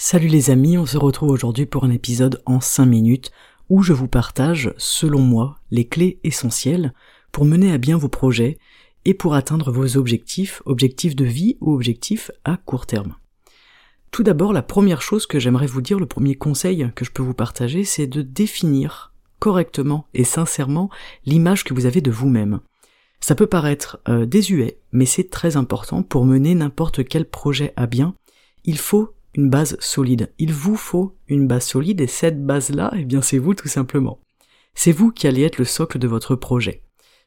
Salut les amis, on se retrouve aujourd'hui pour un épisode en 5 minutes où je vous partage, selon moi, les clés essentielles pour mener à bien vos projets et pour atteindre vos objectifs, objectifs de vie ou objectifs à court terme. Tout d'abord, la première chose que j'aimerais vous dire, le premier conseil que je peux vous partager, c'est de définir correctement et sincèrement l'image que vous avez de vous-même. Ça peut paraître euh, désuet, mais c'est très important pour mener n'importe quel projet à bien. Il faut une base solide. Il vous faut une base solide et cette base-là, eh bien c'est vous tout simplement. C'est vous qui allez être le socle de votre projet.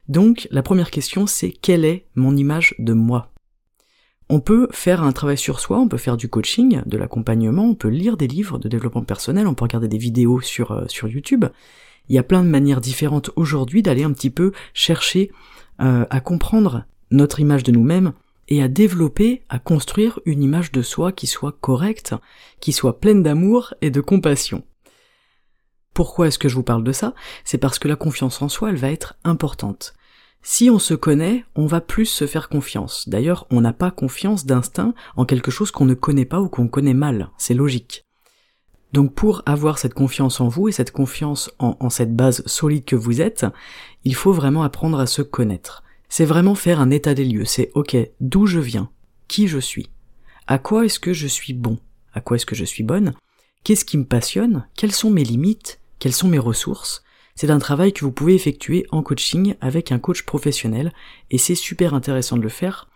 Donc la première question c'est quelle est mon image de moi? On peut faire un travail sur soi, on peut faire du coaching, de l'accompagnement, on peut lire des livres de développement personnel, on peut regarder des vidéos sur, euh, YouTube, il y a plein de manières différentes aujourd'hui d'aller un petit peu chercher euh, à comprendre notre image de nous-mêmes et à développer, à construire une image de soi qui soit correcte, qui soit pleine d'amour et de compassion. Pourquoi est-ce que je vous parle de ça? C'est parce que la confiance en soi, elle va être importante. Si on se connaît, on va plus se faire confiance. D'ailleurs, on n'a pas confiance d'instinct en quelque chose qu'on ne connaît pas ou qu'on connaît mal. C'est logique. Donc pour avoir cette confiance en vous et cette confiance en, cette base solide que vous êtes, il faut vraiment apprendre à se connaître. C'est vraiment faire un état des lieux, c'est ok, d'où je viens, qui je suis, à quoi est-ce que je suis bon, à quoi est-ce que je suis bonne, qu'est-ce qui me passionne, quelles sont mes limites, quelles sont mes ressources. C'est un travail que vous pouvez effectuer en coaching avec un coach professionnel et c'est super intéressant de le faire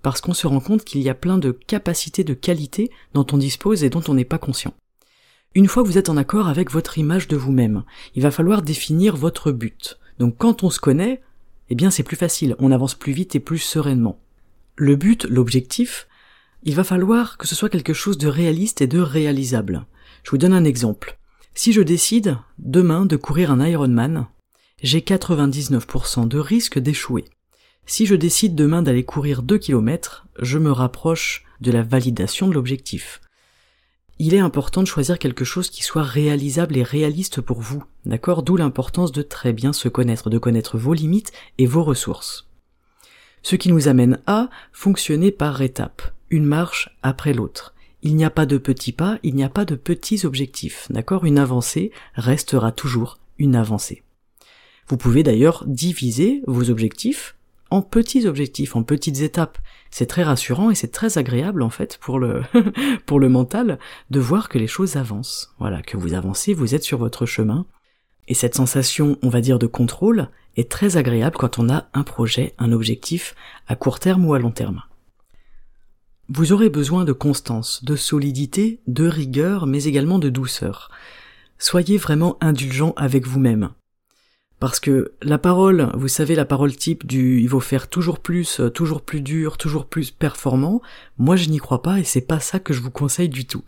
parce qu'on se rend compte qu'il y a plein de capacités, de qualités dont on dispose et dont on n'est pas conscient. Une fois que vous êtes en accord avec votre image de vous-même, il va falloir définir votre but. Donc quand on se connaît, eh bien c'est plus facile, on avance plus vite et plus sereinement. Le but, l'objectif, il va falloir que ce soit quelque chose de réaliste et de réalisable. Je vous donne un exemple. Si je décide demain de courir un Ironman, j'ai 99% de risque d'échouer. Si je décide demain d'aller courir 2 km, je me rapproche de la validation de l'objectif il est important de choisir quelque chose qui soit réalisable et réaliste pour vous, d'accord? D'où l'importance de très bien se connaître, de connaître vos limites et vos ressources. Ce qui nous amène à fonctionner par étapes, une marche après l'autre. Il n'y a pas de petits pas, il n'y a pas de petits objectifs, d'accord? Une avancée restera toujours une avancée. Vous pouvez d'ailleurs diviser vos objectifs en petits objectifs, en petites étapes. C'est très rassurant et c'est très agréable en fait pour le pour le mental de voir que les choses avancent. Voilà, que vous avancez, vous êtes sur votre chemin. Et cette sensation, on va dire, de contrôle est très agréable quand on a un projet, un objectif à court terme ou à long terme. Vous aurez besoin de constance, de solidité, de rigueur, mais également de douceur. Soyez vraiment indulgent avec vous-même. Parce que la parole, vous savez, la parole type du il faut faire toujours plus, euh, toujours plus dur, toujours plus performant, moi je n'y crois pas et c'est pas ça que je vous conseille du tout.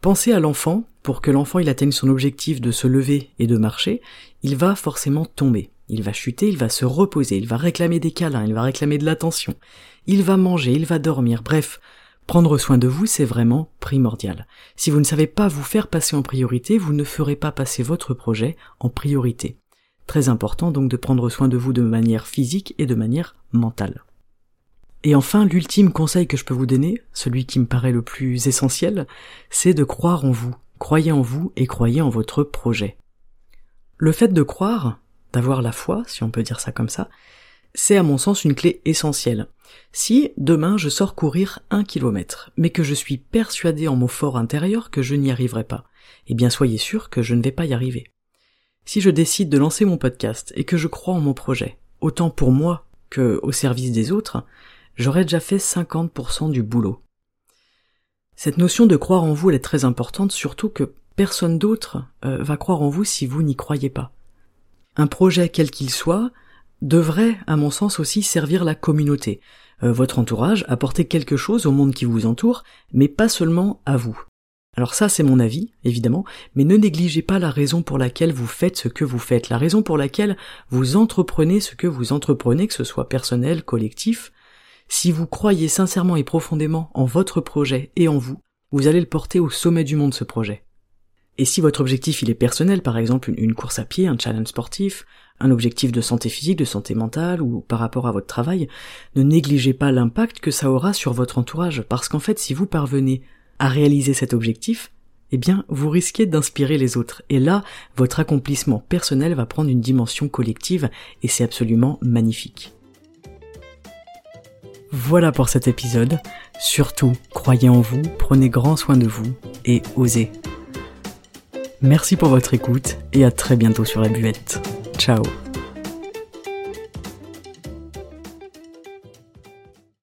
Pensez à l'enfant, pour que l'enfant il atteigne son objectif de se lever et de marcher, il va forcément tomber. Il va chuter, il va se reposer, il va réclamer des câlins, il va réclamer de l'attention, il va manger, il va dormir, bref, prendre soin de vous c'est vraiment primordial. Si vous ne savez pas vous faire passer en priorité, vous ne ferez pas passer votre projet en priorité. Très important donc de prendre soin de vous de manière physique et de manière mentale. Et enfin, l'ultime conseil que je peux vous donner, celui qui me paraît le plus essentiel, c'est de croire en vous. Croyez en vous et croyez en votre projet. Le fait de croire, d'avoir la foi, si on peut dire ça comme ça, c'est à mon sens une clé essentielle. Si demain je sors courir un kilomètre, mais que je suis persuadé en mon fort intérieur que je n'y arriverai pas, eh bien soyez sûr que je ne vais pas y arriver. Si je décide de lancer mon podcast et que je crois en mon projet, autant pour moi que au service des autres, j'aurais déjà fait 50% du boulot. Cette notion de croire en vous, est très importante, surtout que personne d'autre euh, va croire en vous si vous n'y croyez pas. Un projet quel qu'il soit devrait, à mon sens, aussi servir la communauté, euh, votre entourage, apporter quelque chose au monde qui vous entoure, mais pas seulement à vous. Alors ça, c'est mon avis, évidemment, mais ne négligez pas la raison pour laquelle vous faites ce que vous faites, la raison pour laquelle vous entreprenez ce que vous entreprenez, que ce soit personnel, collectif. Si vous croyez sincèrement et profondément en votre projet et en vous, vous allez le porter au sommet du monde ce projet. Et si votre objectif il est personnel, par exemple une, course à pied, un challenge sportif, un objectif de santé physique, de santé mentale ou par rapport à votre travail, ne négligez pas l'impact que ça aura sur votre entourage, parce qu'en fait si vous parvenez à réaliser cet objectif, eh bien, vous risquez d'inspirer les autres. Et là, votre accomplissement personnel va prendre une dimension collective et c'est absolument magnifique. Voilà pour cet épisode. Surtout, croyez en vous, prenez grand soin de vous et osez. Merci pour votre écoute et à très bientôt sur la buvette. Ciao